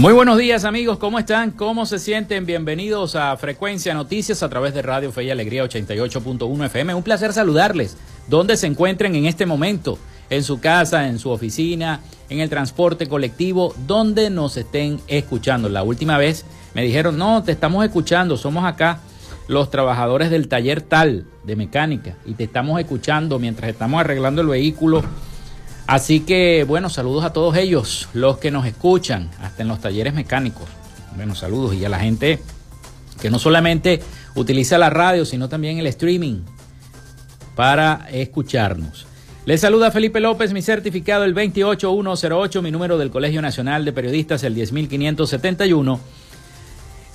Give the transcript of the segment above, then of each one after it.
Muy buenos días amigos, ¿cómo están? ¿Cómo se sienten? Bienvenidos a Frecuencia Noticias a través de Radio Fe y Alegría 88.1 FM. Un placer saludarles. ¿Dónde se encuentren en este momento? En su casa, en su oficina, en el transporte colectivo, donde nos estén escuchando. La última vez me dijeron, no, te estamos escuchando, somos acá los trabajadores del taller tal de mecánica y te estamos escuchando mientras estamos arreglando el vehículo Así que, bueno, saludos a todos ellos, los que nos escuchan, hasta en los talleres mecánicos. Bueno, saludos y a la gente que no solamente utiliza la radio, sino también el streaming para escucharnos. Les saluda Felipe López, mi certificado el 28108, mi número del Colegio Nacional de Periodistas el 10571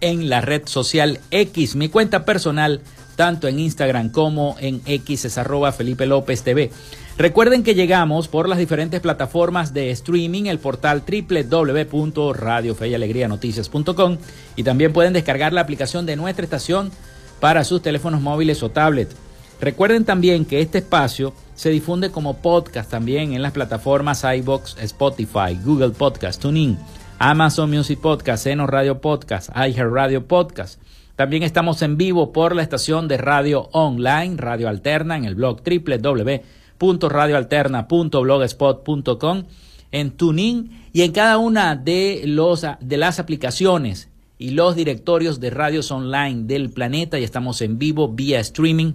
en la red social X. Mi cuenta personal, tanto en Instagram como en X, es arroba Felipe López TV. Recuerden que llegamos por las diferentes plataformas de streaming, el portal www.radiofeyalegrianoticias.com y también pueden descargar la aplicación de nuestra estación para sus teléfonos móviles o tablet. Recuerden también que este espacio se difunde como podcast también en las plataformas iBox, Spotify, Google Podcast, TuneIn, Amazon Music Podcast, Seno Radio Podcast, iHeart Radio Podcast. También estamos en vivo por la estación de radio online, Radio Alterna, en el blog www.radioalterna.blogspot.com, en TuneIn y en cada una de, los, de las aplicaciones y los directorios de radios online del planeta. Y estamos en vivo vía streaming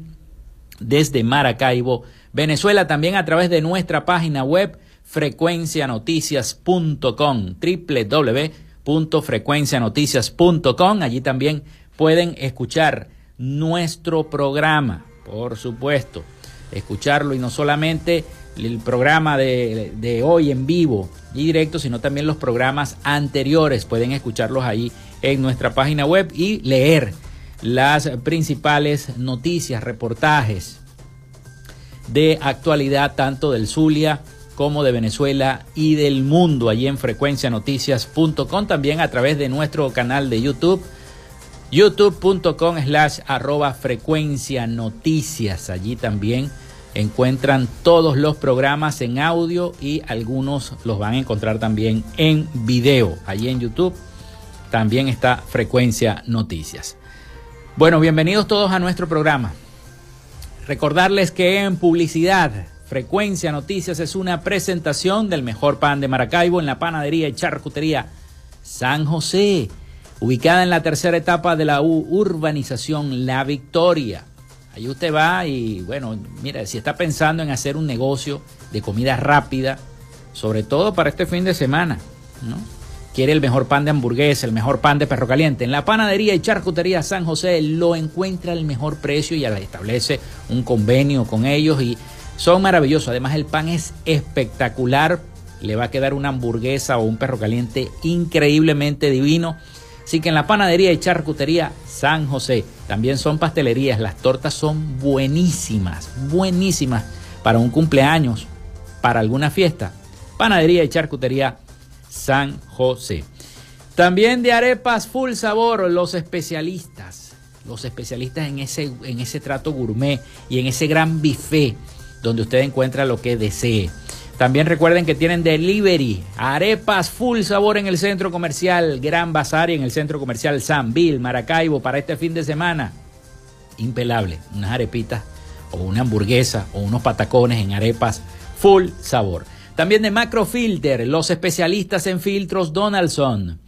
desde Maracaibo, Venezuela, también a través de nuestra página web frecuencianoticias.com, www.frecuencianoticias.com. Allí también pueden escuchar nuestro programa, por supuesto, escucharlo y no solamente el programa de, de, hoy en vivo y directo, sino también los programas anteriores. Pueden escucharlos ahí en nuestra página web y leer las principales noticias, reportajes de actualidad tanto del Zulia como de Venezuela y del mundo allí en frecuencianoticias.com, también a través de nuestro canal de YouTube, youtube.com slash arroba frecuencia noticias. Allí también encuentran todos los programas en audio y algunos los van a encontrar también en video. Allí en YouTube también está Frecuencia Noticias. Bueno, bienvenidos todos a nuestro programa. Recordarles que en publicidad Frecuencia Noticias es una presentación del mejor pan de Maracaibo en la panadería y charcutería San José, ubicada en la tercera etapa de la urbanización La Victoria. Ahí usted va y bueno, mira, si está pensando en hacer un negocio de comida rápida, sobre todo para este fin de semana, ¿no? Quiere el mejor pan de hamburguesa, el mejor pan de perro caliente. En la panadería y charcutería San José lo encuentra el mejor precio y establece un convenio con ellos y son maravillosos. Además, el pan es espectacular. Le va a quedar una hamburguesa o un perro caliente increíblemente divino. Así que en la panadería y charcutería San José también son pastelerías. Las tortas son buenísimas, buenísimas para un cumpleaños, para alguna fiesta. Panadería y charcutería San José. También de arepas full sabor, los especialistas. Los especialistas en ese, en ese trato gourmet y en ese gran buffet donde usted encuentra lo que desee. También recuerden que tienen delivery, arepas full sabor en el centro comercial Gran Bazar y en el centro comercial San Bill, Maracaibo, para este fin de semana. Impelable, unas arepitas o una hamburguesa o unos patacones en arepas full sabor. También de Macrofilter, los especialistas en filtros Donaldson.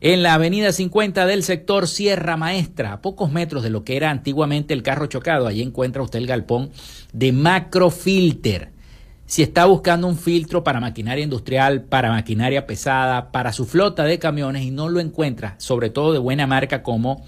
En la avenida 50 del sector Sierra Maestra, a pocos metros de lo que era antiguamente el carro chocado, allí encuentra usted el galpón de Macrofilter. Si está buscando un filtro para maquinaria industrial, para maquinaria pesada, para su flota de camiones y no lo encuentra, sobre todo de buena marca como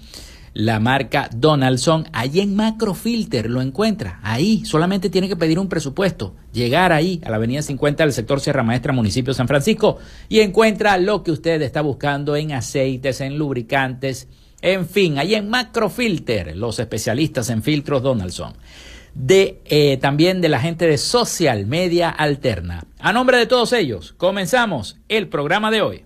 la marca Donaldson, allí en Macrofilter lo encuentra. Ahí solamente tiene que pedir un presupuesto, llegar ahí a la avenida 50 del sector Sierra Maestra, municipio San Francisco, y encuentra lo que usted está buscando en aceites, en lubricantes, en fin, ahí en Macrofilter, los especialistas en filtros Donaldson de eh, también de la gente de Social Media Alterna. A nombre de todos ellos, comenzamos el programa de hoy.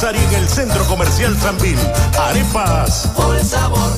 Y en el Centro Comercial Sambil. Arepas. Por el sabor.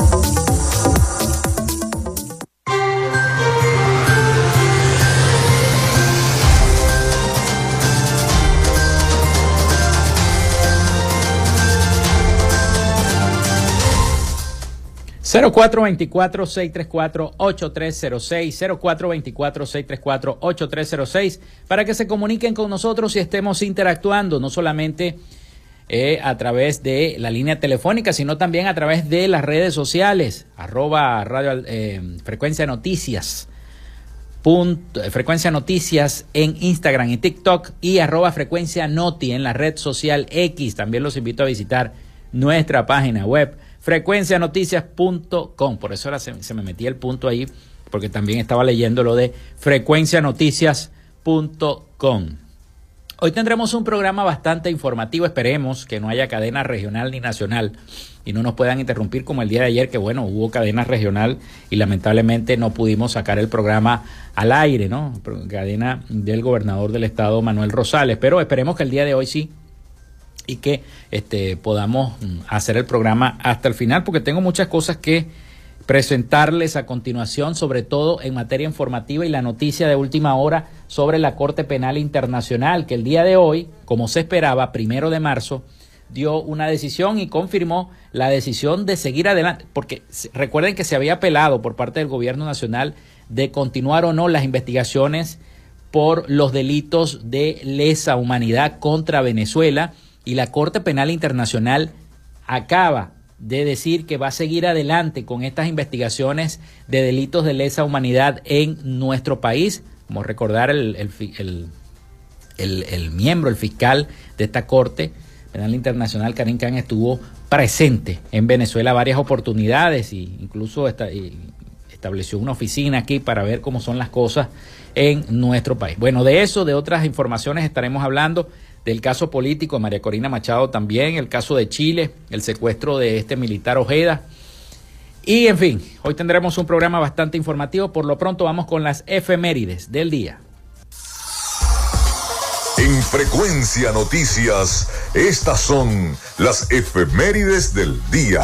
0424-634-8306, 0424-634-8306, para que se comuniquen con nosotros y estemos interactuando, no solamente eh, a través de la línea telefónica, sino también a través de las redes sociales, arroba radio, eh, frecuencia noticias. Punto, eh, frecuencia noticias en Instagram y TikTok y arroba frecuencia noti en la red social X. También los invito a visitar nuestra página web frecuencianoticias.com. Por eso ahora se, me metía el punto ahí, porque también estaba leyendo lo de frecuencianoticias.com. Hoy tendremos un programa bastante informativo, esperemos que no haya cadena regional ni nacional y no nos puedan interrumpir como el día de ayer, que bueno, hubo cadena regional y lamentablemente no pudimos sacar el programa al aire, ¿no? Cadena del gobernador del estado, Manuel Rosales, pero esperemos que el día de hoy sí y que este, podamos mm, hacer el programa hasta el final, porque tengo muchas cosas que presentarles a continuación, sobre todo en materia informativa y la noticia de última hora sobre la Corte Penal Internacional, que el día de hoy, como se esperaba, primero de marzo, dio una decisión y confirmó la decisión de seguir adelante, porque recuerden que se había apelado por parte del gobierno nacional de continuar o no las investigaciones por los delitos de lesa humanidad contra Venezuela y la Corte Penal Internacional acaba de decir que va a seguir adelante con estas investigaciones de delitos de lesa humanidad en nuestro país. Como recordar el, el, miembro, el fiscal de esta Corte Penal Internacional, Karim Khan, estuvo presente en Venezuela varias oportunidades e incluso estableció una oficina aquí para ver cómo son las cosas en nuestro país. Bueno, de eso, de otras informaciones estaremos hablando del caso político de María Corina Machado también, el caso de Chile, el secuestro de este militar Ojeda. Y en fin, hoy tendremos un programa bastante informativo. Por lo pronto vamos con las efemérides del día. En frecuencia noticias, estas son las efemérides del día.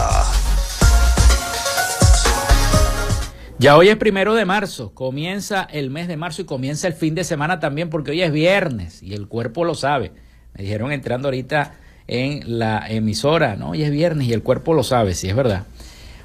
Ya hoy es primero de marzo, comienza el mes de marzo y comienza el fin de semana también porque hoy es viernes y el cuerpo lo sabe. Dijeron entrando ahorita en la emisora, ¿no? Hoy es viernes y el cuerpo lo sabe, si es verdad.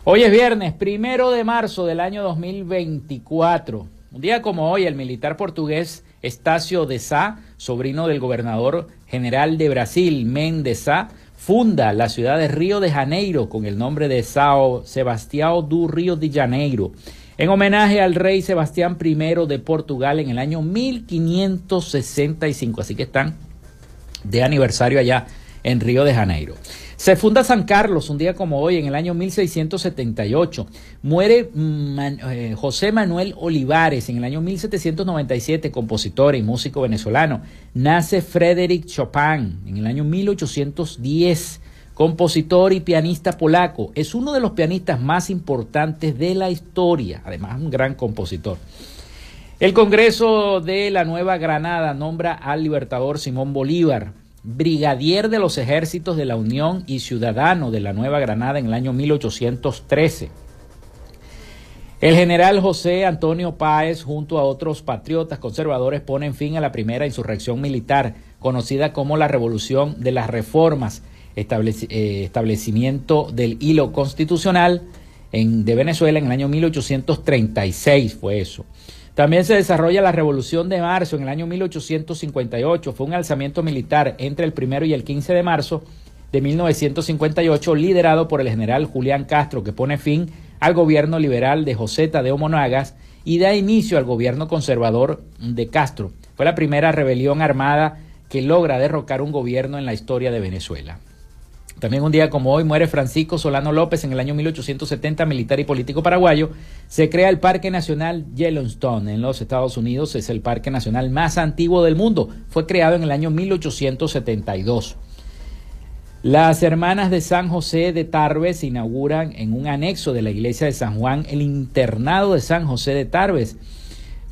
Hoy es viernes, primero de marzo del año 2024. Un día como hoy, el militar portugués Estácio de Sá, sobrino del gobernador general de Brasil, Mendes Sá, funda la ciudad de Río de Janeiro con el nombre de Sao Sebastião do Río de Janeiro, en homenaje al rey Sebastián I de Portugal en el año 1565. Así que están de aniversario allá en Río de Janeiro. Se funda San Carlos un día como hoy, en el año 1678. Muere eh, José Manuel Olivares en el año 1797, compositor y músico venezolano. Nace Frédéric Chopin en el año 1810, compositor y pianista polaco. Es uno de los pianistas más importantes de la historia, además un gran compositor. El Congreso de la Nueva Granada nombra al libertador Simón Bolívar brigadier de los ejércitos de la Unión y ciudadano de la Nueva Granada en el año 1813. El general José Antonio Páez, junto a otros patriotas conservadores, ponen fin a la primera insurrección militar, conocida como la Revolución de las Reformas, eh, establecimiento del hilo constitucional de Venezuela en el año 1836, fue eso. También se desarrolla la Revolución de Marzo en el año 1858. Fue un alzamiento militar entre el primero y el 15 de marzo de 1958 liderado por el general Julián Castro que pone fin al gobierno liberal de José Tadeo Monagas y da inicio al gobierno conservador de Castro. Fue la primera rebelión armada que logra derrocar un gobierno en la historia de Venezuela. También un día como hoy muere Francisco Solano López en el año 1870, militar y político paraguayo. Se crea el Parque Nacional Yellowstone en los Estados Unidos. Es el parque nacional más antiguo del mundo. Fue creado en el año 1872. Las hermanas de San José de Tarbes inauguran en un anexo de la iglesia de San Juan el internado de San José de Tarbes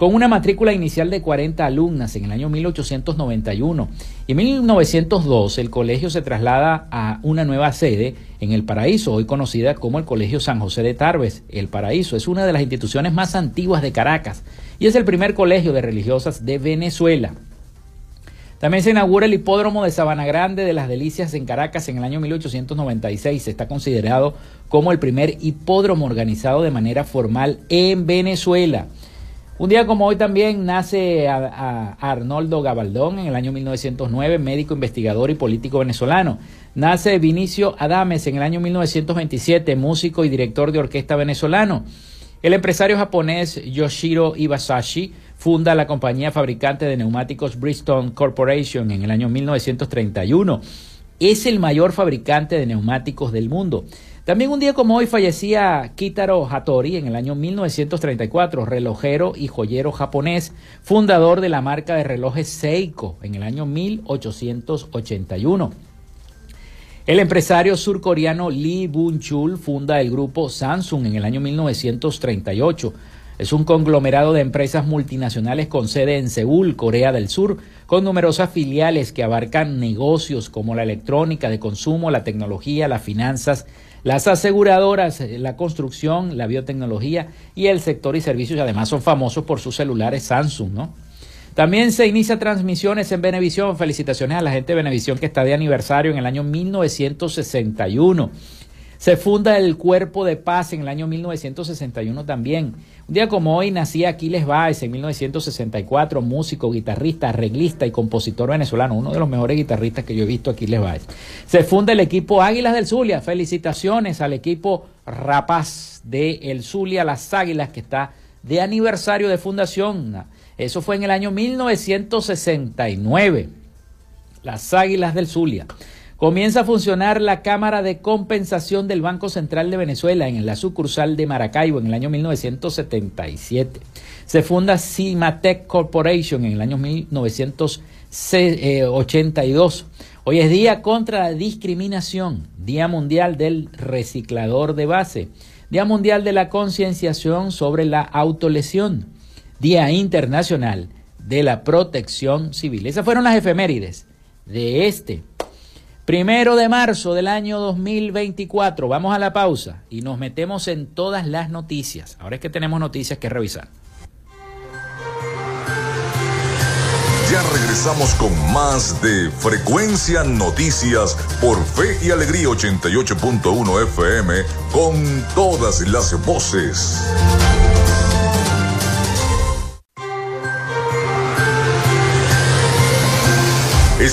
con una matrícula inicial de 40 alumnas en el año 1891. Y en 1902 el colegio se traslada a una nueva sede en El Paraíso, hoy conocida como el Colegio San José de Tarbes. El Paraíso es una de las instituciones más antiguas de Caracas y es el primer colegio de religiosas de Venezuela. También se inaugura el hipódromo de Sabana Grande de las Delicias en Caracas en el año 1896. Está considerado como el primer hipódromo organizado de manera formal en Venezuela. Un día como hoy también nace Arnoldo Gabaldón en el año 1909, médico, investigador y político venezolano. Nace Vinicio Adames en el año 1927, músico y director de orquesta venezolano. El empresario japonés Yoshiro Iwasashi funda la compañía fabricante de neumáticos Bristol Corporation en el año 1931. Es el mayor fabricante de neumáticos del mundo. También un día como hoy fallecía Kitaro Hattori en el año 1934, relojero y joyero japonés, fundador de la marca de relojes Seiko en el año 1881. El empresario surcoreano Lee Bun-chul funda el grupo Samsung en el año 1938. Es un conglomerado de empresas multinacionales con sede en Seúl, Corea del Sur, con numerosas filiales que abarcan negocios como la electrónica de consumo, la tecnología, las finanzas, las aseguradoras, la construcción, la biotecnología y el sector y servicios. Además son famosos por sus celulares Samsung, ¿no? También se inicia transmisiones en Venevisión. Felicitaciones a la gente de Venevisión que está de aniversario en el año 1961. Se funda el Cuerpo de Paz en el año 1961 también. Un día como hoy nacía Aquiles Báez en 1964, músico, guitarrista, arreglista y compositor venezolano, uno de los mejores guitarristas que yo he visto, Aquiles Báez. Se funda el equipo Águilas del Zulia. Felicitaciones al equipo Rapaz de El Zulia, las Águilas, que está de aniversario de fundación. Eso fue en el año 1969. Las Águilas del Zulia. Comienza a funcionar la Cámara de Compensación del Banco Central de Venezuela en la sucursal de Maracaibo en el año 1977. Se funda Cimatec Corporation en el año 1982. Hoy es Día contra la Discriminación, Día Mundial del Reciclador de Base, Día Mundial de la Concienciación sobre la Autolesión, Día Internacional de la Protección Civil. Esas fueron las efemérides de este Primero de marzo del año 2024, vamos a la pausa y nos metemos en todas las noticias. Ahora es que tenemos noticias que revisar. Ya regresamos con más de Frecuencia Noticias por Fe y Alegría 88.1 FM con todas las voces.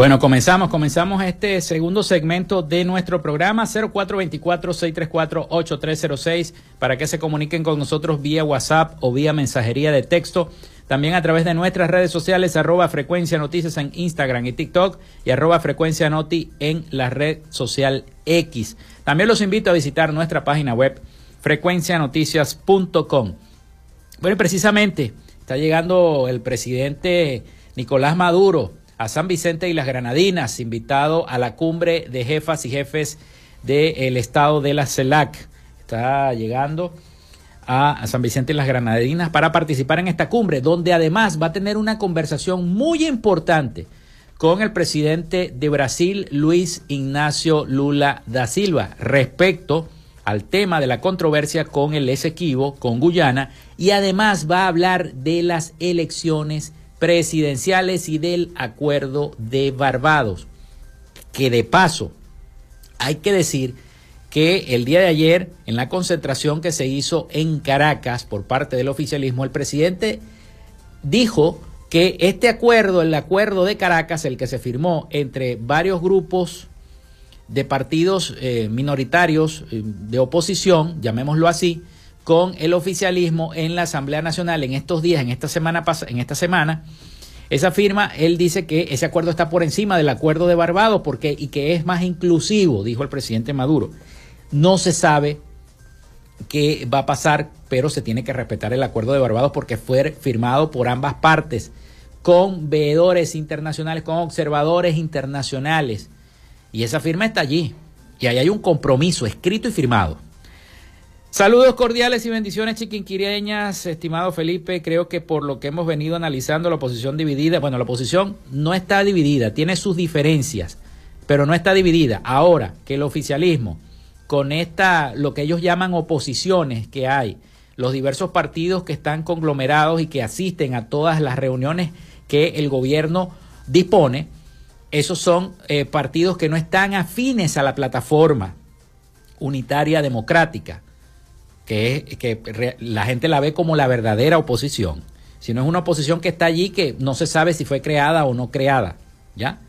Bueno, comenzamos, comenzamos este segundo segmento de nuestro programa 0424-634-8306 para que se comuniquen con nosotros vía WhatsApp o vía mensajería de texto. También a través de nuestras redes sociales, arroba frecuencia noticias en Instagram y TikTok y arroba frecuencia noti en la red social X. También los invito a visitar nuestra página web frecuencianoticias.com. Bueno, precisamente está llegando el presidente Nicolás Maduro a San Vicente y las Granadinas, invitado a la cumbre de jefas y jefes del estado de la CELAC. Está llegando a San Vicente y las Granadinas para participar en esta cumbre, donde además va a tener una conversación muy importante con el presidente de Brasil, Luis Ignacio Lula da Silva, respecto al tema de la controversia con el Esequibo, con Guyana, y además va a hablar de las elecciones presidenciales y del acuerdo de Barbados. Que de paso, hay que decir que el día de ayer, en la concentración que se hizo en Caracas por parte del oficialismo, el presidente dijo que este acuerdo, el acuerdo de Caracas, el que se firmó entre varios grupos de partidos eh, minoritarios eh, de oposición, llamémoslo así, con el oficialismo en la Asamblea Nacional en estos días, en esta semana, en esta semana. Esa firma, él dice que ese acuerdo está por encima del acuerdo de Barbados porque, y que es más inclusivo, dijo el presidente Maduro. No se sabe qué va a pasar pero se tiene que respetar el acuerdo de Barbados porque fue firmado por ambas partes, con veedores internacionales, con observadores internacionales. Y esa firma está allí. Y ahí hay un compromiso escrito y firmado. Saludos cordiales y bendiciones chiquinquireñas, estimado Felipe. Creo que por lo que hemos venido analizando, la oposición dividida, bueno, la oposición no está dividida, tiene sus diferencias, pero no está dividida. Ahora que el oficialismo, con esta, lo que ellos llaman oposiciones que hay, los diversos partidos que están conglomerados y que asisten a todas las reuniones que el gobierno dispone, esos son eh, partidos que no están afines a la plataforma unitaria democrática que, que la gente la ve como la verdadera oposición, sino es una oposición que está allí que no se sabe si fue creada o no creada, ¿ya?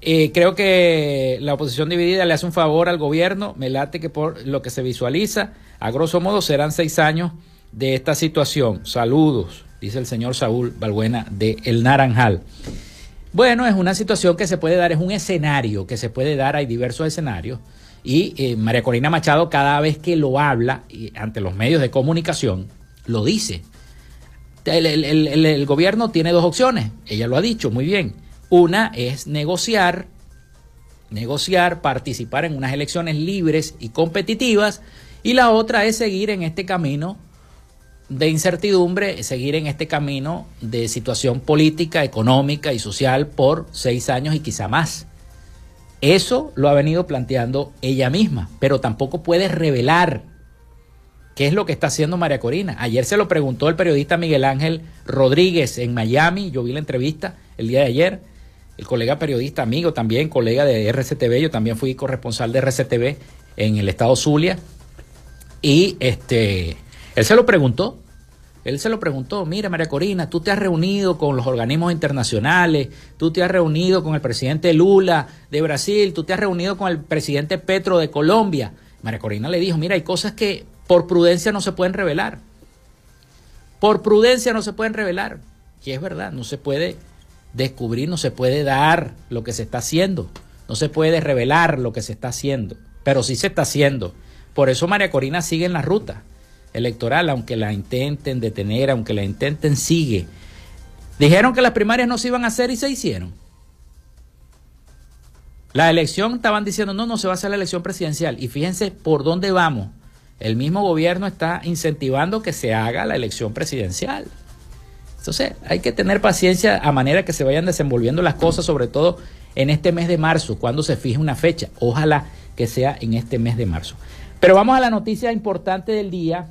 Eh, creo que la oposición dividida le hace un favor al gobierno, me late que por lo que se visualiza, a grosso modo serán seis años de esta situación. Saludos, dice el señor Saúl Balbuena de El Naranjal. Bueno, es una situación que se puede dar, es un escenario que se puede dar, hay diversos escenarios y eh, María Corina Machado cada vez que lo habla ante los medios de comunicación, lo dice. El, gobierno tiene dos opciones, ella lo ha dicho muy bien. Una es negociar, negociar, participar en unas elecciones libres y competitivas, y la otra es seguir en este camino de incertidumbre, seguir en este camino de situación política, económica y social por seis años y quizá más. Eso lo ha venido planteando ella misma, pero tampoco puede revelar qué es lo que está haciendo María Corina. Ayer se lo preguntó el periodista Miguel Ángel Rodríguez en Miami, yo vi la entrevista el día de ayer, el colega periodista amigo también, colega de RCTV, yo también fui corresponsal de RCTV en el estado Zulia, y este, él se lo preguntó, él se lo preguntó, mira María Corina, tú te has reunido con los organismos internacionales, tú te has reunido con el presidente Lula de Brasil, tú te has reunido con el presidente Petro de Colombia. María Corina le dijo, mira, hay cosas que por prudencia no se pueden revelar. Por prudencia no se pueden revelar. Y es verdad, no se puede descubrir, no se puede dar lo que se está haciendo, no se puede revelar lo que se está haciendo, pero sí se está haciendo. Por eso María Corina sigue en la ruta electoral, aunque la intenten detener, aunque la intenten, sigue. Dijeron que las primarias no se iban a hacer y se hicieron. La elección estaban diciendo, no, no se va a hacer la elección presidencial. Y fíjense por dónde vamos. El mismo gobierno está incentivando que se haga la elección presidencial. Entonces hay que tener paciencia a manera que se vayan desenvolviendo las cosas, sobre todo en este mes de marzo, cuando se fije una fecha. Ojalá que sea en este mes de marzo. Pero vamos a la noticia importante del día,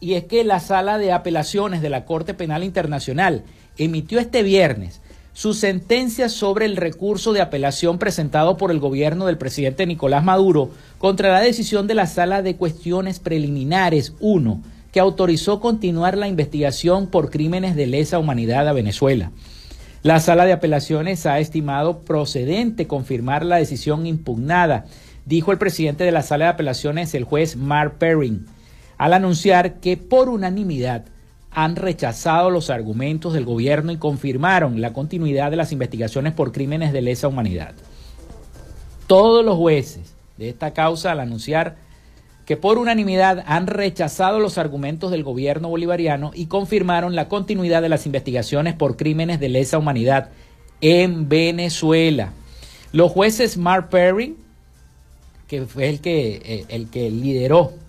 y es que la Sala de Apelaciones de la Corte Penal Internacional emitió este viernes su sentencia sobre el recurso de apelación presentado por el gobierno del presidente Nicolás Maduro contra la decisión de la Sala de Cuestiones Preliminares 1, que autorizó continuar la investigación por crímenes de lesa humanidad a Venezuela. La Sala de Apelaciones ha estimado procedente confirmar la decisión impugnada, dijo el presidente de la Sala de Apelaciones, el juez Mark Perrin al anunciar que por unanimidad han rechazado los argumentos del gobierno y confirmaron la continuidad de las investigaciones por crímenes de lesa humanidad. Todos los jueces de esta causa al anunciar que por unanimidad han rechazado los argumentos del gobierno bolivariano y confirmaron la continuidad de las investigaciones por crímenes de lesa humanidad en Venezuela. Los jueces Mark Perry, que fue el que, eh, el que lideró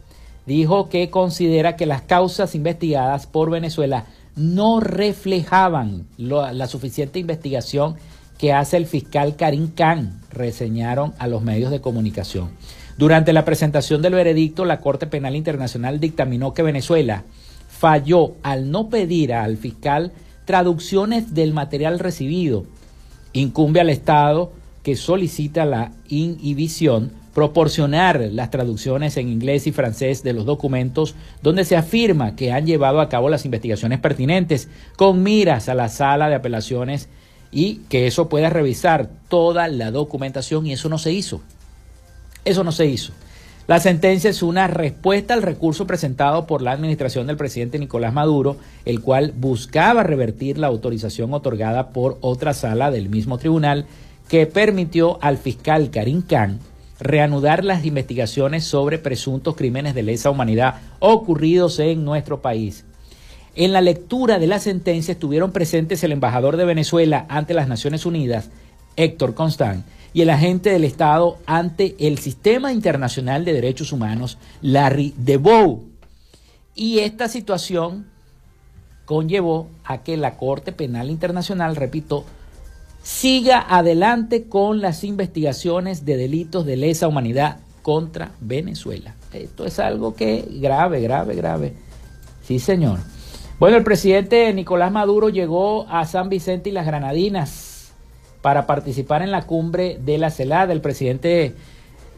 dijo que considera que las causas investigadas por Venezuela no reflejaban la suficiente investigación que hace el fiscal Karim Khan, reseñaron a los medios de comunicación. Durante la presentación del veredicto, la Corte Penal Internacional dictaminó que Venezuela falló al no pedir al fiscal traducciones del material recibido. Incumbe al Estado que solicita la inhibición proporcionar las traducciones en inglés y francés de los documentos donde se afirma que han llevado a cabo las investigaciones pertinentes con miras a la sala de apelaciones y que eso pueda revisar toda la documentación y eso no se hizo. Eso no se hizo. La sentencia es una respuesta al recurso presentado por la administración del presidente Nicolás Maduro, el cual buscaba revertir la autorización otorgada por otra sala del mismo tribunal que permitió al fiscal Karim Khan reanudar las investigaciones sobre presuntos crímenes de lesa humanidad ocurridos en nuestro país. En la lectura de la sentencia estuvieron presentes el embajador de Venezuela ante las Naciones Unidas, Héctor Constant, y el agente del Estado ante el Sistema Internacional de Derechos Humanos, Larry DeBow. Y esta situación conllevó a que la Corte Penal Internacional, repito, siga adelante con las investigaciones de delitos de lesa humanidad contra Venezuela. Esto es algo que grave, grave, grave. Sí, señor. Bueno, el presidente Nicolás Maduro llegó a San Vicente y las Granadinas para participar en la cumbre de la CELAD. El presidente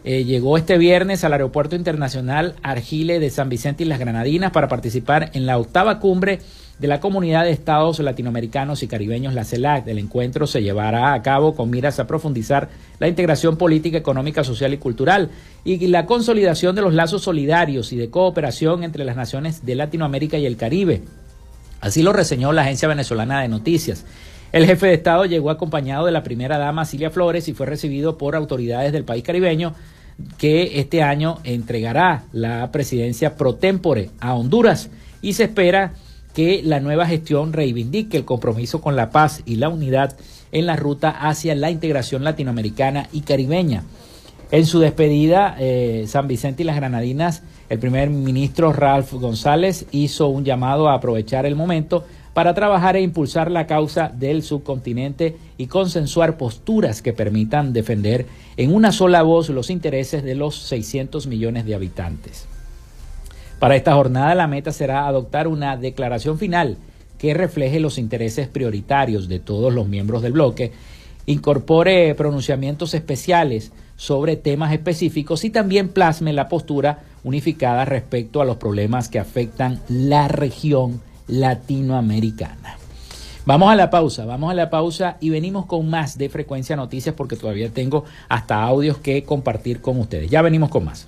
eh, llegó este viernes al Aeropuerto Internacional Argile de San Vicente y las Granadinas para participar en la octava cumbre de la Comunidad de Estados Latinoamericanos y Caribeños, la CELAC. El encuentro se llevará a cabo con miras a profundizar la integración política, económica, social y cultural y la consolidación de los lazos solidarios y de cooperación entre las naciones de Latinoamérica y el Caribe. Así lo reseñó la agencia venezolana de noticias. El jefe de Estado llegó acompañado de la primera dama Cilia Flores y fue recibido por autoridades del país caribeño que este año entregará la presidencia pro tempore a Honduras y se espera que la nueva gestión reivindique el compromiso con la paz y la unidad en la ruta hacia la integración latinoamericana y caribeña. En su despedida, eh, San Vicente y las Granadinas, el primer ministro Ralph González hizo un llamado a aprovechar el momento para trabajar e impulsar la causa del subcontinente y consensuar posturas que permitan defender en una sola voz los intereses de los 600 millones de habitantes. Para esta jornada la meta será adoptar una declaración final que refleje los intereses prioritarios de todos los miembros del bloque, incorpore pronunciamientos especiales sobre temas específicos y también plasme la postura unificada respecto a los problemas que afectan la región latinoamericana. Vamos a la pausa, vamos a la pausa y venimos con más de Frecuencia Noticias porque todavía tengo hasta audios que compartir con ustedes. Ya venimos con más.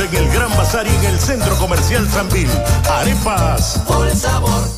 En el Gran Bazar y en el Centro Comercial Sanvil. Arepas. Por sabor.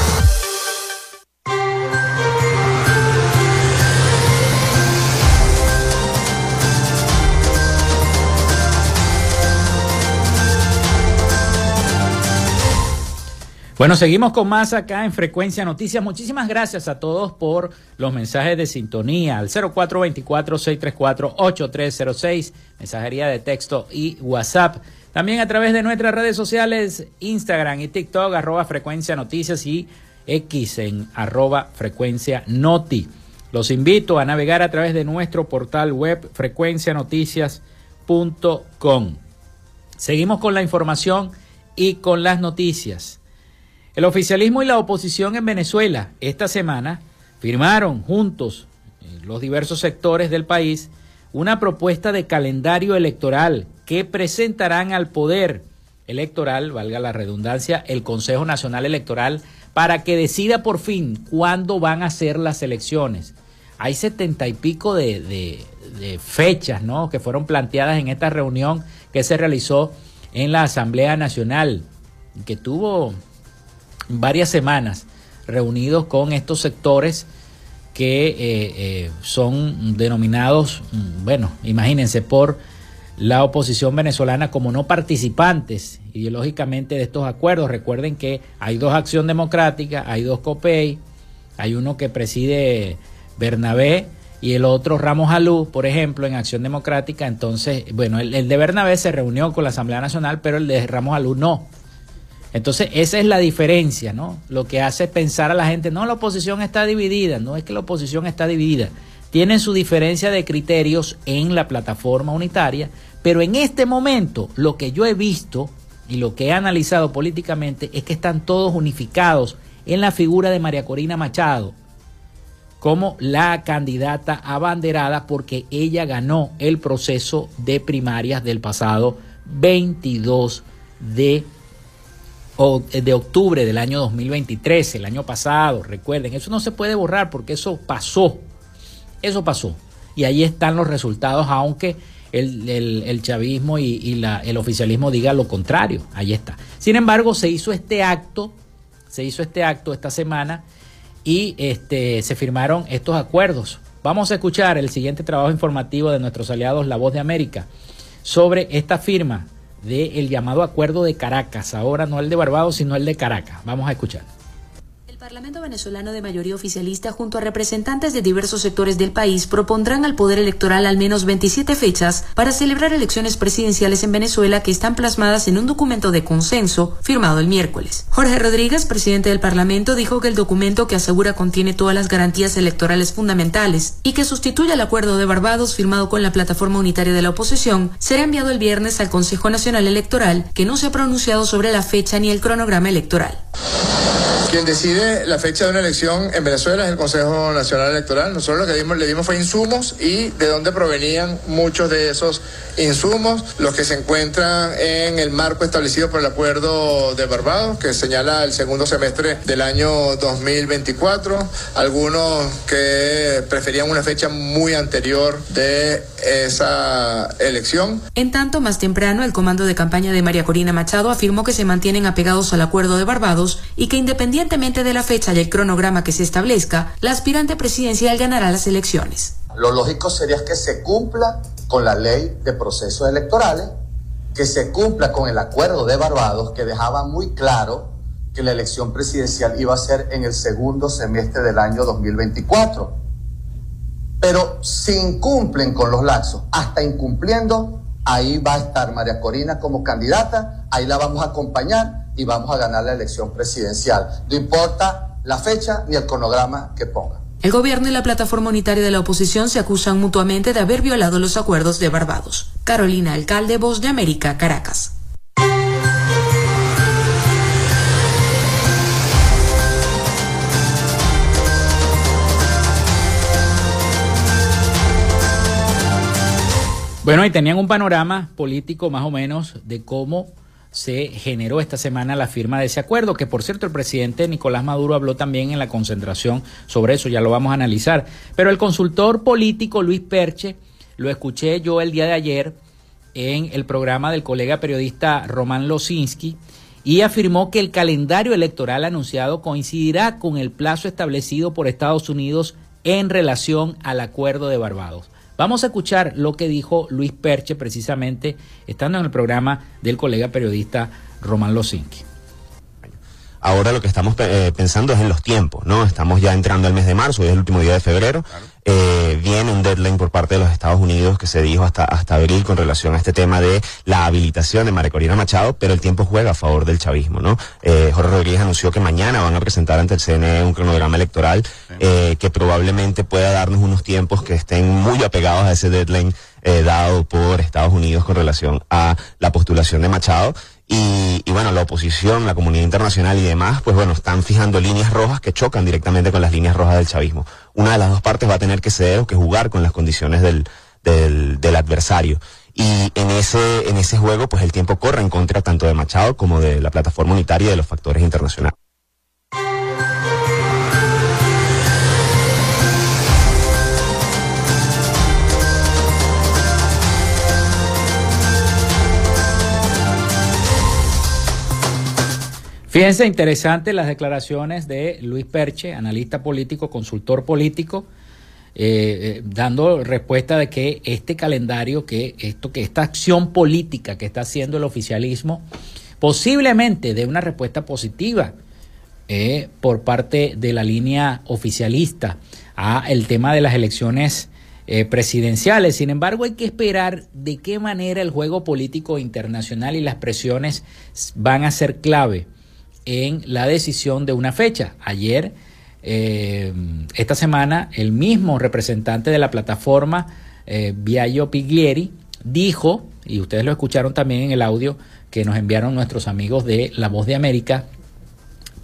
Bueno, seguimos con más acá en Frecuencia Noticias. Muchísimas gracias a todos por los mensajes de sintonía al 0424-634-8306, mensajería de texto y WhatsApp. También a través de nuestras redes sociales, Instagram y TikTok, arroba Frecuencia Noticias y X en arroba Frecuencia Noti. Los invito a navegar a través de nuestro portal web frecuencianoticias.com. Seguimos con la información y con las noticias. El oficialismo y la oposición en Venezuela esta semana firmaron juntos en los diversos sectores del país una propuesta de calendario electoral que presentarán al poder electoral, valga la redundancia, el Consejo Nacional Electoral para que decida por fin cuándo van a ser las elecciones. Hay setenta y pico de, fechas ¿no? que fueron planteadas en esta reunión que se realizó en la Asamblea Nacional, que tuvo varias semanas reunidos con estos sectores que eh, eh, son denominados, mm, bueno, imagínense, por la oposición venezolana como no participantes ideológicamente de estos acuerdos. Recuerden que hay dos Acción Democrática, hay dos COPEI, hay uno que preside Bernabé y el otro Ramos Alú, por ejemplo, en Acción Democrática. Entonces, bueno, el, el de Bernabé se reunió con la Asamblea Nacional, pero el de Ramos Alú no. Entonces, esa es la diferencia, ¿no? Lo que hace pensar a la gente, no, la oposición está dividida, no es que la oposición está dividida. Tienen su diferencia de criterios en la plataforma unitaria, pero en este momento lo que yo he visto y lo que he analizado políticamente es que están todos unificados en la figura de María Corina Machado como la candidata abanderada porque ella ganó el proceso de primarias del pasado 22 de de octubre del año 2023, el año pasado, recuerden, eso no se puede borrar porque eso pasó, eso pasó. Y ahí están los resultados, aunque el, chavismo y, la, el oficialismo diga lo contrario, ahí está. Sin embargo, se hizo este acto, se hizo este acto esta semana y este, se firmaron estos acuerdos. Vamos a escuchar el siguiente trabajo informativo de nuestros aliados La Voz de América sobre esta firma del llamado Acuerdo de Caracas, ahora no el de Barbados, sino el de Caracas. Vamos a escuchar. Parlamento venezolano de mayoría oficialista junto a representantes de diversos sectores del país propondrán al Poder Electoral al menos 27 fechas para celebrar elecciones presidenciales en Venezuela que están plasmadas en un documento de consenso firmado el miércoles. Jorge Rodríguez, presidente del Parlamento, dijo que el documento que asegura contiene todas las garantías electorales fundamentales y que sustituye al acuerdo de Barbados firmado con la plataforma unitaria de la oposición será enviado el viernes al Consejo Nacional Electoral que no se ha pronunciado sobre la fecha ni el cronograma electoral. Quien decide la fecha de una elección en Venezuela es el Consejo Nacional Electoral. Nosotros lo que le dimos fue insumos y de dónde provenían muchos de esos insumos, los que se encuentran en el marco establecido por el Acuerdo de Barbados, que señala el segundo semestre del año 2024, algunos que preferían una fecha muy anterior de esa elección. En tanto, más temprano, el comando de campaña de María Corina Machado afirmó que se mantienen apegados al Acuerdo de Barbados y que Independientemente de la fecha y el cronograma que se establezca, la aspirante presidencial ganará las elecciones. Lo lógico sería que se cumpla con la ley de procesos electorales, que se cumpla con el acuerdo de Barbados que dejaba muy claro que la elección presidencial iba a ser en el segundo semestre del año 2024. Pero si incumplen con los laxos, hasta incumpliendo, ahí va a estar María Corina como candidata, ahí la vamos a acompañar y vamos a ganar la elección presidencial. No importa la fecha ni el cronograma que ponga. El gobierno y la plataforma unitaria de la oposición se acusan mutuamente de haber violado los acuerdos de Barbados. Carolina Alcalde, Voz de América, Caracas. Bueno, y tenían un panorama político más o menos de cómo se generó esta semana la firma de ese acuerdo, que por cierto el presidente Nicolás Maduro habló también en la concentración sobre eso, ya lo vamos a analizar. Pero el consultor político Luis Perche, lo escuché yo el día de ayer en el programa del colega periodista Román Losinski, y afirmó que el calendario electoral anunciado coincidirá con el plazo establecido por Estados Unidos en relación al acuerdo de Barbados. Vamos a escuchar lo que dijo Luis Perche precisamente estando en el programa del colega periodista Román Losinki. Ahora lo que estamos eh, pensando es en los tiempos, ¿no? Estamos ya entrando al mes de marzo, hoy es el último día de febrero. Eh, viene un deadline por parte de los Estados Unidos que se dijo hasta, hasta abril con relación a este tema de la habilitación de María Corina Machado, pero el tiempo juega a favor del chavismo, ¿no? Eh, Jorge Rodríguez anunció que mañana van a presentar ante el CNE un cronograma electoral eh, que probablemente pueda darnos unos tiempos que estén muy apegados a ese deadline eh, dado por Estados Unidos con relación a la postulación de Machado. Y, y, bueno, la oposición, la comunidad internacional y demás, pues bueno, están fijando líneas rojas que chocan directamente con las líneas rojas del chavismo. Una de las dos partes va a tener que ceder o que jugar con las condiciones del, del, del adversario. Y en ese, en ese juego, pues el tiempo corre en contra tanto de Machado como de la plataforma unitaria y de los factores internacionales. Fíjense, interesante las declaraciones de Luis Perche, analista político, consultor político, eh, eh, dando respuesta de que este calendario, que esto, que esta acción política que está haciendo el oficialismo, posiblemente dé una respuesta positiva eh, por parte de la línea oficialista a el tema de las elecciones presidenciales. Sin embargo, hay que esperar de qué manera el juego político internacional y las presiones van a ser clave en la decisión de una fecha. Ayer, eh, esta semana, el mismo representante de la plataforma, eh, Piglieri, dijo, y ustedes lo escucharon también en el audio que nos enviaron nuestros amigos de La Voz de América,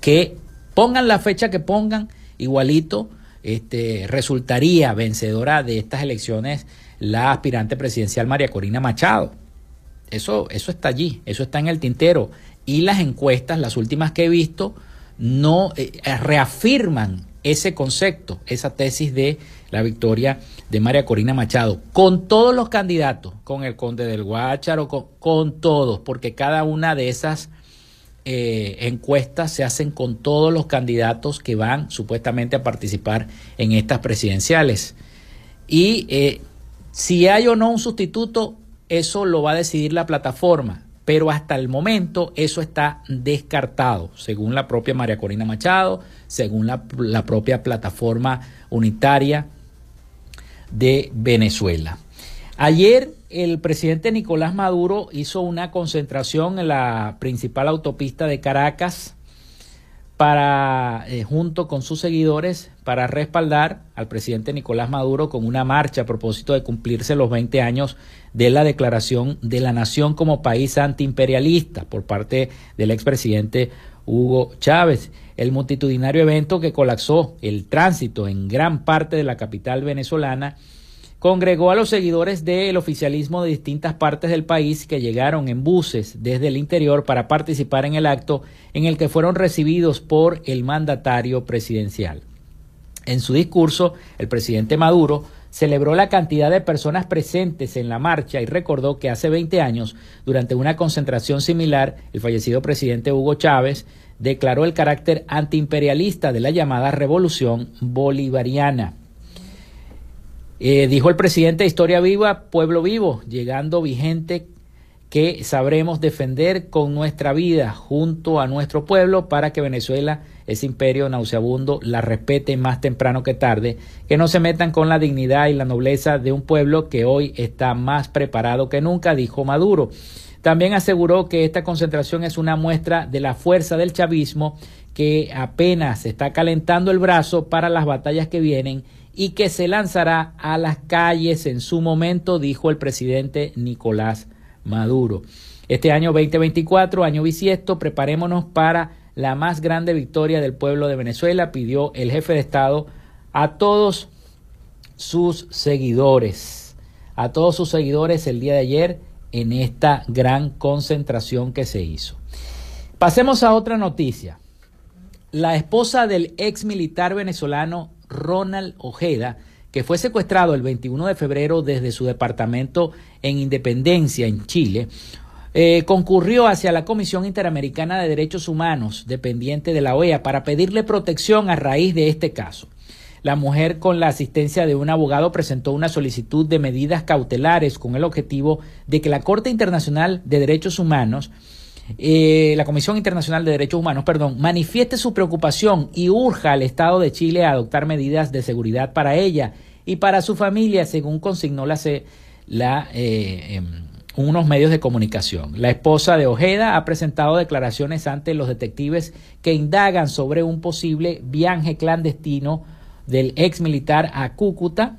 que pongan la fecha que pongan, igualito este, resultaría vencedora de estas elecciones la aspirante presidencial María Corina Machado. Eso, eso está allí, eso está en el tintero y las encuestas, las últimas que he visto, no eh, reafirman ese concepto, esa tesis de la victoria de María Corina Machado, con todos los candidatos, con el conde del Guácharo, con, todos, porque cada una de esas eh, encuestas se hacen con todos los candidatos que van supuestamente a participar en estas presidenciales. Y eh, si hay o no un sustituto, eso lo va a decidir la plataforma pero hasta el momento eso está descartado, según la propia María Corina Machado, según la, la propia plataforma unitaria de Venezuela. Ayer el presidente Nicolás Maduro hizo una concentración en la principal autopista de Caracas para, eh, junto con sus seguidores, para respaldar al presidente Nicolás Maduro con una marcha a propósito de cumplirse los 20 años de la declaración de la nación como país antiimperialista por parte del expresidente Hugo Chávez. El multitudinario evento que colapsó el tránsito en gran parte de la capital venezolana congregó a los seguidores del oficialismo de distintas partes del país que llegaron en buses desde el interior para participar en el acto en el que fueron recibidos por el mandatario presidencial. En su discurso, el presidente Maduro celebró la cantidad de personas presentes en la marcha y recordó que hace 20 años, durante una concentración similar, el fallecido presidente Hugo Chávez declaró el carácter antiimperialista de la llamada revolución bolivariana. Eh, dijo el presidente, historia viva, pueblo vivo, llegando vigente que sabremos defender con nuestra vida junto a nuestro pueblo para que Venezuela, ese imperio nauseabundo, la respete más temprano que tarde, que no se metan con la dignidad y la nobleza de un pueblo que hoy está más preparado que nunca, dijo Maduro. También aseguró que esta concentración es una muestra de la fuerza del chavismo que apenas está calentando el brazo para las batallas que vienen y que se lanzará a las calles en su momento, dijo el presidente Nicolás Maduro. Este año 2024, año bisiesto, preparémonos para la más grande victoria del pueblo de Venezuela, pidió el jefe de Estado a todos sus seguidores, a todos sus seguidores el día de ayer en esta gran concentración que se hizo. Pasemos a otra noticia. La esposa del ex militar venezolano Ronald Ojeda, que fue secuestrado el 21 de febrero desde su departamento en Independencia, en Chile, eh, concurrió hacia la Comisión Interamericana de Derechos Humanos, dependiente de la OEA, para pedirle protección a raíz de este caso. La mujer, con la asistencia de un abogado, presentó una solicitud de medidas cautelares con el objetivo de que la Corte Internacional de Derechos Humanos eh, la Comisión Internacional de Derechos Humanos, perdón, manifieste su preocupación y urja al Estado de Chile a adoptar medidas de seguridad para ella y para su familia, según consignó la, la eh, em, unos medios de comunicación. La esposa de Ojeda ha presentado declaraciones ante los detectives que indagan sobre un posible viaje clandestino del ex militar a Cúcuta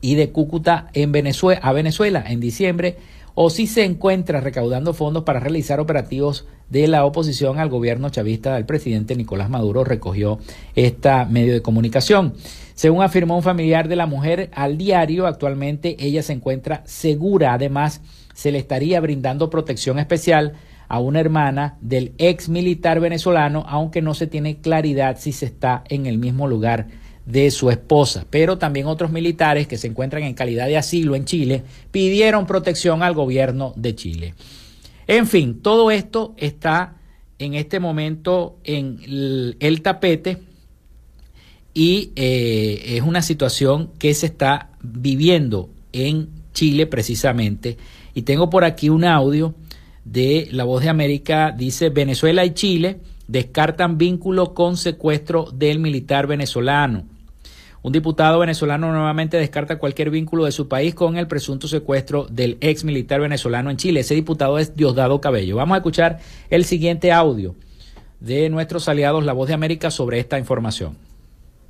y de Cúcuta en Venezuela, a Venezuela en diciembre o si se encuentra recaudando fondos para realizar operativos de la oposición al gobierno chavista del presidente Nicolás Maduro, recogió esta medio de comunicación. Según afirmó un familiar de la mujer al diario, actualmente ella se encuentra segura. Además, se le estaría brindando protección especial a una hermana del ex militar venezolano, aunque no se tiene claridad si se está en el mismo lugar de su esposa, pero también otros militares que se encuentran en calidad de asilo en Chile pidieron protección al gobierno de Chile. En fin, todo esto está en este momento en el, tapete y eh, es una situación que se está viviendo en Chile precisamente. Y tengo por aquí un audio de La Voz de América, dice Venezuela y Chile descartan vínculo con secuestro del militar venezolano. Un diputado venezolano nuevamente descarta cualquier vínculo de su país con el presunto secuestro del ex militar venezolano en Chile. Ese diputado es Diosdado Cabello. Vamos a escuchar el siguiente audio de nuestros aliados La Voz de América sobre esta información.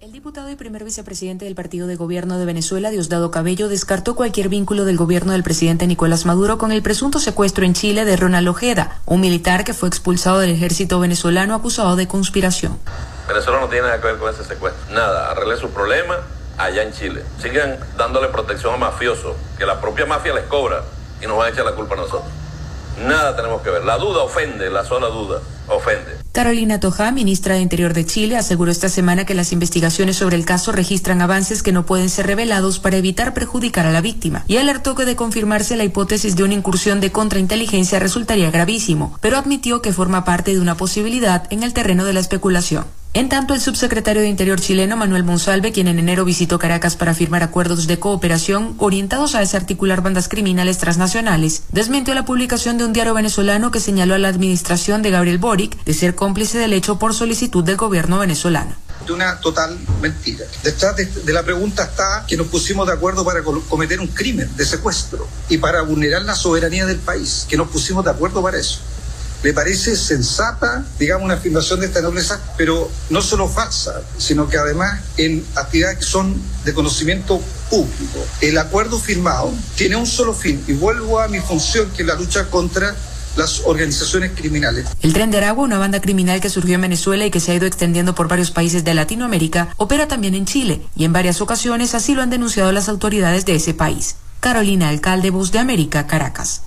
El diputado y primer vicepresidente del Partido de Gobierno de Venezuela, Diosdado Cabello, descartó cualquier vínculo del gobierno del presidente Nicolás Maduro con el presunto secuestro en Chile de Ronald Ojeda, un militar que fue expulsado del ejército venezolano acusado de conspiración. Venezuela no tiene nada que ver con ese secuestro. Nada, arregle su problema allá en Chile. Sigan dándole protección a mafiosos, que la propia mafia les cobra y nos van a echar la culpa a nosotros. Nada tenemos que ver. La duda ofende, la sola duda ofende. Carolina Toja, ministra de Interior de Chile, aseguró esta semana que las investigaciones sobre el caso registran avances que no pueden ser revelados para evitar perjudicar a la víctima y alertó que de confirmarse la hipótesis de una incursión de contrainteligencia resultaría gravísimo, pero admitió que forma parte de una posibilidad en el terreno de la especulación. En tanto, el subsecretario de Interior chileno, Manuel Monsalve, quien en enero visitó Caracas para firmar acuerdos de cooperación orientados a desarticular bandas criminales transnacionales, desmintió la publicación de un diario venezolano que señaló a la administración de Gabriel Boric de ser cómplice del hecho por solicitud del gobierno venezolano de una total mentira. Detrás de, de, la pregunta está que nos pusimos de acuerdo para cometer un crimen de secuestro y para vulnerar la soberanía del país, que nos pusimos de acuerdo para eso. ¿Le parece sensata, digamos, una afirmación de esta nobleza, pero no solo falsa, sino que además en actividades que son de conocimiento público? El acuerdo firmado tiene un solo fin, y vuelvo a mi función, que es la lucha contra las organizaciones criminales. El Tren de Aragua, una banda criminal que surgió en Venezuela y que se ha ido extendiendo por varios países de Latinoamérica, opera también en Chile y en varias ocasiones así lo han denunciado las autoridades de ese país. Carolina Alcalde, Voz de América, Caracas.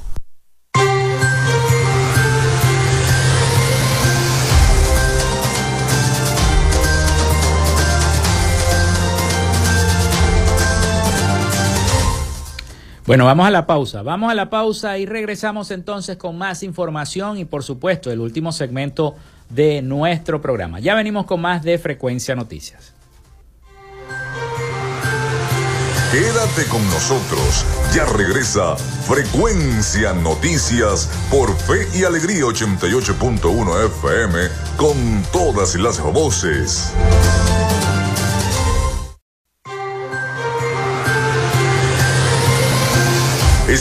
Bueno, vamos a la pausa. Vamos a la pausa y regresamos entonces con más información y por supuesto el último segmento de nuestro programa. Ya venimos con más de Frecuencia Noticias. Quédate con nosotros. Ya regresa Frecuencia Noticias por Fe y Alegría 88.1 FM con todas las voces.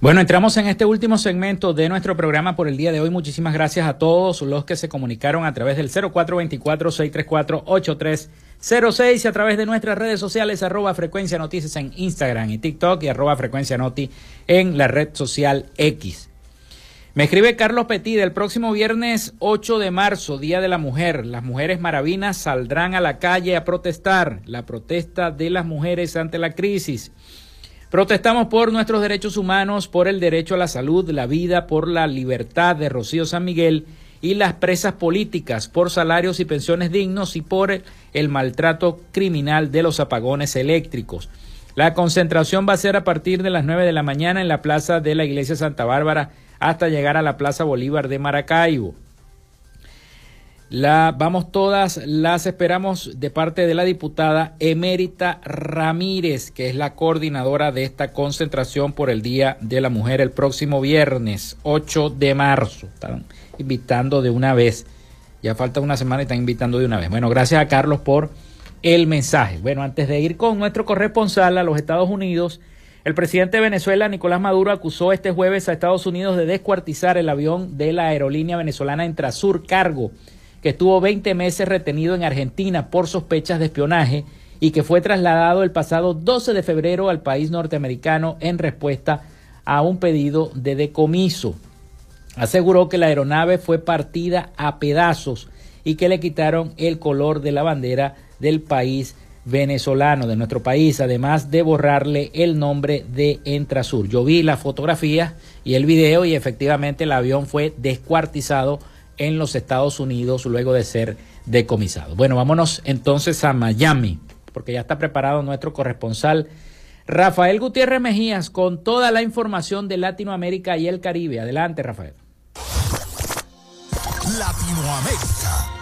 Bueno, entramos en este último segmento de nuestro programa por el día de hoy. Muchísimas gracias a todos los que se comunicaron a través del 0424-634-8306 y a través de nuestras redes sociales arroba frecuencia noticias en Instagram y TikTok y arroba frecuencia noti en la red social X. Me escribe Carlos Petit, el próximo viernes 8 de marzo, Día de la Mujer, las mujeres maravinas saldrán a la calle a protestar, la protesta de las mujeres ante la crisis. Protestamos por nuestros derechos humanos, por el derecho a la salud, la vida, por la libertad de Rocío San Miguel y las presas políticas por salarios y pensiones dignos y por el maltrato criminal de los apagones eléctricos. La concentración va a ser a partir de las 9 de la mañana en la plaza de la Iglesia Santa Bárbara hasta llegar a la Plaza Bolívar de Maracaibo. La, vamos todas, las esperamos de parte de la diputada Emérita Ramírez, que es la coordinadora de esta concentración por el Día de la Mujer el próximo viernes 8 de marzo. Están invitando de una vez. Ya falta una semana y están invitando de una vez. Bueno, gracias a Carlos por el mensaje. Bueno, antes de ir con nuestro corresponsal a los Estados Unidos, el presidente de Venezuela, Nicolás Maduro, acusó este jueves a Estados Unidos de descuartizar el avión de la aerolínea venezolana Entrasur Cargo que estuvo 20 meses retenido en Argentina por sospechas de espionaje y que fue trasladado el pasado 12 de febrero al país norteamericano en respuesta a un pedido de decomiso. Aseguró que la aeronave fue partida a pedazos y que le quitaron el color de la bandera del país venezolano, de nuestro país, además de borrarle el nombre de Entrasur. Yo vi la fotografía y el video y efectivamente el avión fue descuartizado en los Estados Unidos luego de ser decomisado. Bueno, vámonos entonces a Miami, porque ya está preparado nuestro corresponsal Rafael Gutiérrez Mejías con toda la información de Latinoamérica y el Caribe. Adelante, Rafael. Latinoamérica.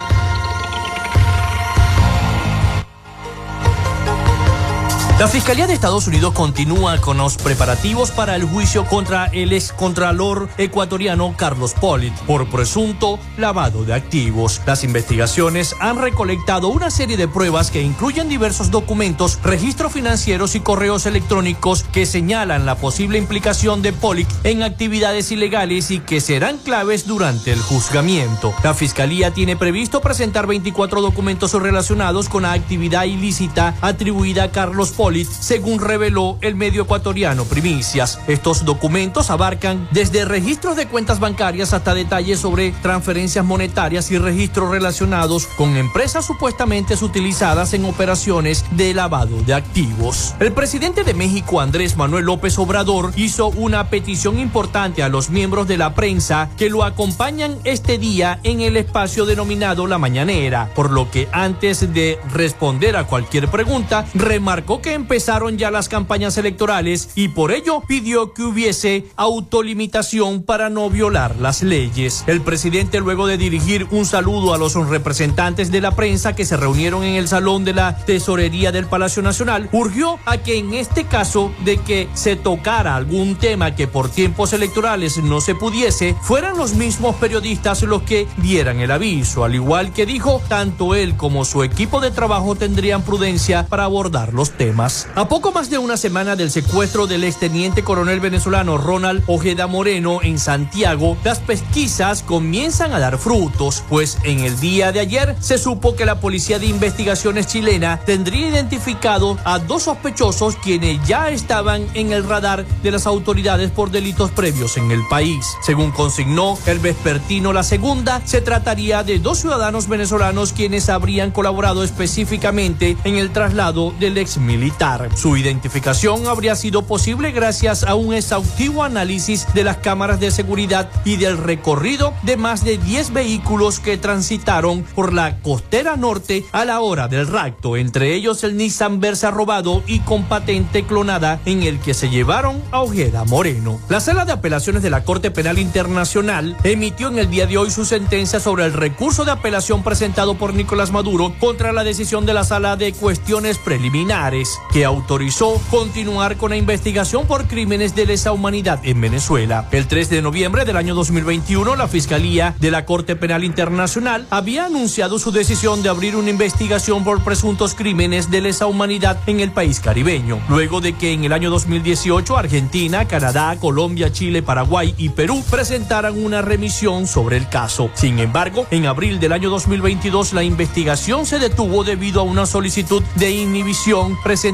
La Fiscalía de Estados Unidos continúa con los preparativos para el juicio contra el excontralor ecuatoriano Carlos Polit por presunto lavado de activos. Las investigaciones han recolectado una serie de pruebas que incluyen diversos documentos, registros financieros y correos electrónicos que señalan la posible implicación de Polit en actividades ilegales y que serán claves durante el juzgamiento. La Fiscalía tiene previsto presentar 24 documentos relacionados con la actividad ilícita atribuida a Carlos Polit según reveló el medio ecuatoriano Primicias. Estos documentos abarcan desde registros de cuentas bancarias hasta detalles sobre transferencias monetarias y registros relacionados con empresas supuestamente utilizadas en operaciones de lavado de activos. El presidente de México, Andrés Manuel López Obrador, hizo una petición importante a los miembros de la prensa que lo acompañan este día en el espacio denominado La Mañanera, por lo que antes de responder a cualquier pregunta, remarcó que empezaron ya las campañas electorales y por ello pidió que hubiese autolimitación para no violar las leyes. El presidente luego de dirigir un saludo a los representantes de la prensa que se reunieron en el salón de la tesorería del Palacio Nacional, urgió a que en este caso de que se tocara algún tema que por tiempos electorales no se pudiese, fueran los mismos periodistas los que dieran el aviso, al igual que dijo, tanto él como su equipo de trabajo tendrían prudencia para abordar los temas. A poco más de una semana del secuestro del exteniente coronel venezolano Ronald Ojeda Moreno en Santiago, las pesquisas comienzan a dar frutos, pues en el día de ayer se supo que la Policía de Investigaciones chilena tendría identificado a dos sospechosos quienes ya estaban en el radar de las autoridades por delitos previos en el país. Según consignó el vespertino La Segunda, se trataría de dos ciudadanos venezolanos quienes habrían colaborado específicamente en el traslado del ex militar su identificación habría sido posible gracias a un exhaustivo análisis de las cámaras de seguridad y del recorrido de más de 10 vehículos que transitaron por la costera norte a la hora del rapto, entre ellos el Nissan Versa robado y con patente clonada en el que se llevaron a Ojeda Moreno. La sala de apelaciones de la Corte Penal Internacional emitió en el día de hoy su sentencia sobre el recurso de apelación presentado por Nicolás Maduro contra la decisión de la sala de cuestiones preliminares que autorizó continuar con la investigación por crímenes de lesa humanidad en Venezuela. El 3 de noviembre del año 2021, la Fiscalía de la Corte Penal Internacional había anunciado su decisión de abrir una investigación por presuntos crímenes de lesa humanidad en el país caribeño, luego de que en el año 2018 Argentina, Canadá, Colombia, Chile, Paraguay y Perú presentaran una remisión sobre el caso. Sin embargo, en abril del año 2022 la investigación se detuvo debido a una solicitud de inhibición presentada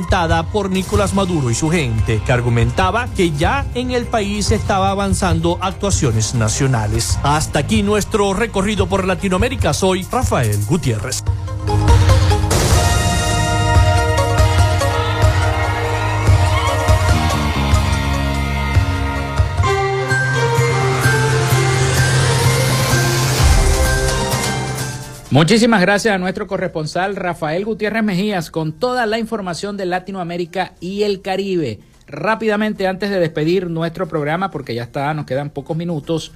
por Nicolás Maduro y su gente, que argumentaba que ya en el país estaba avanzando actuaciones nacionales. Hasta aquí nuestro recorrido por Latinoamérica. Soy Rafael Gutiérrez. Muchísimas gracias a nuestro corresponsal Rafael Gutiérrez Mejías con toda la información de Latinoamérica y el Caribe. Rápidamente, antes de despedir nuestro programa, porque ya está, nos quedan pocos minutos.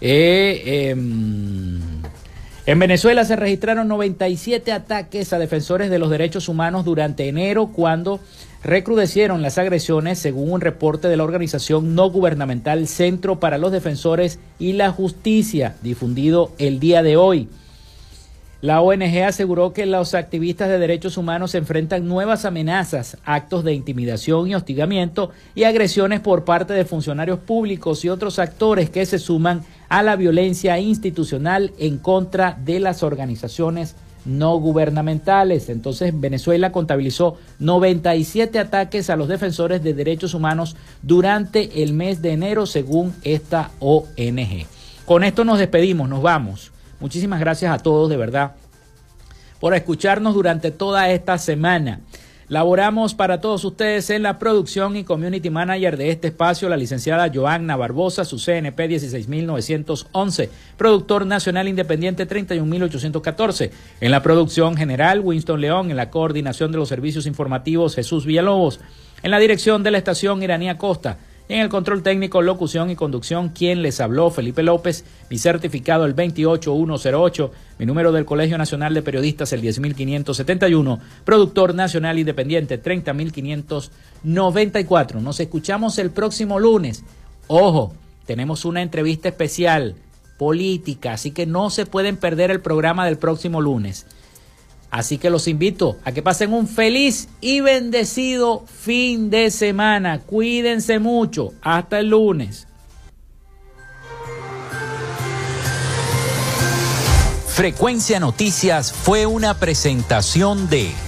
Eh, em, en Venezuela se registraron 97 ataques a defensores de los derechos humanos durante enero, cuando recrudecieron las agresiones, según un reporte de la organización no gubernamental Centro para los Defensores y la Justicia, difundido el día de hoy. La ONG aseguró que los activistas de derechos humanos enfrentan nuevas amenazas, actos de intimidación y hostigamiento y agresiones por parte de funcionarios públicos y otros actores que se suman a la violencia institucional en contra de las organizaciones no gubernamentales. Entonces Venezuela contabilizó 97 ataques a los defensores de derechos humanos durante el mes de enero según esta ONG. Con esto nos despedimos, nos vamos. Muchísimas gracias a todos de verdad por escucharnos durante toda esta semana. Laboramos para todos ustedes en la producción y community manager de este espacio, la licenciada Joanna Barbosa, su CNP 16911, productor nacional independiente 31814. En la producción general, Winston León, en la coordinación de los servicios informativos, Jesús Villalobos. En la dirección de la estación, Iranía Costa. En el control técnico, locución y conducción, quien les habló, Felipe López, mi certificado el 28108, mi número del Colegio Nacional de Periodistas el 10571, productor nacional independiente 30594. Nos escuchamos el próximo lunes. Ojo, tenemos una entrevista especial política, así que no se pueden perder el programa del próximo lunes. Así que los invito a que pasen un feliz y bendecido fin de semana. Cuídense mucho. Hasta el lunes. Frecuencia Noticias fue una presentación de...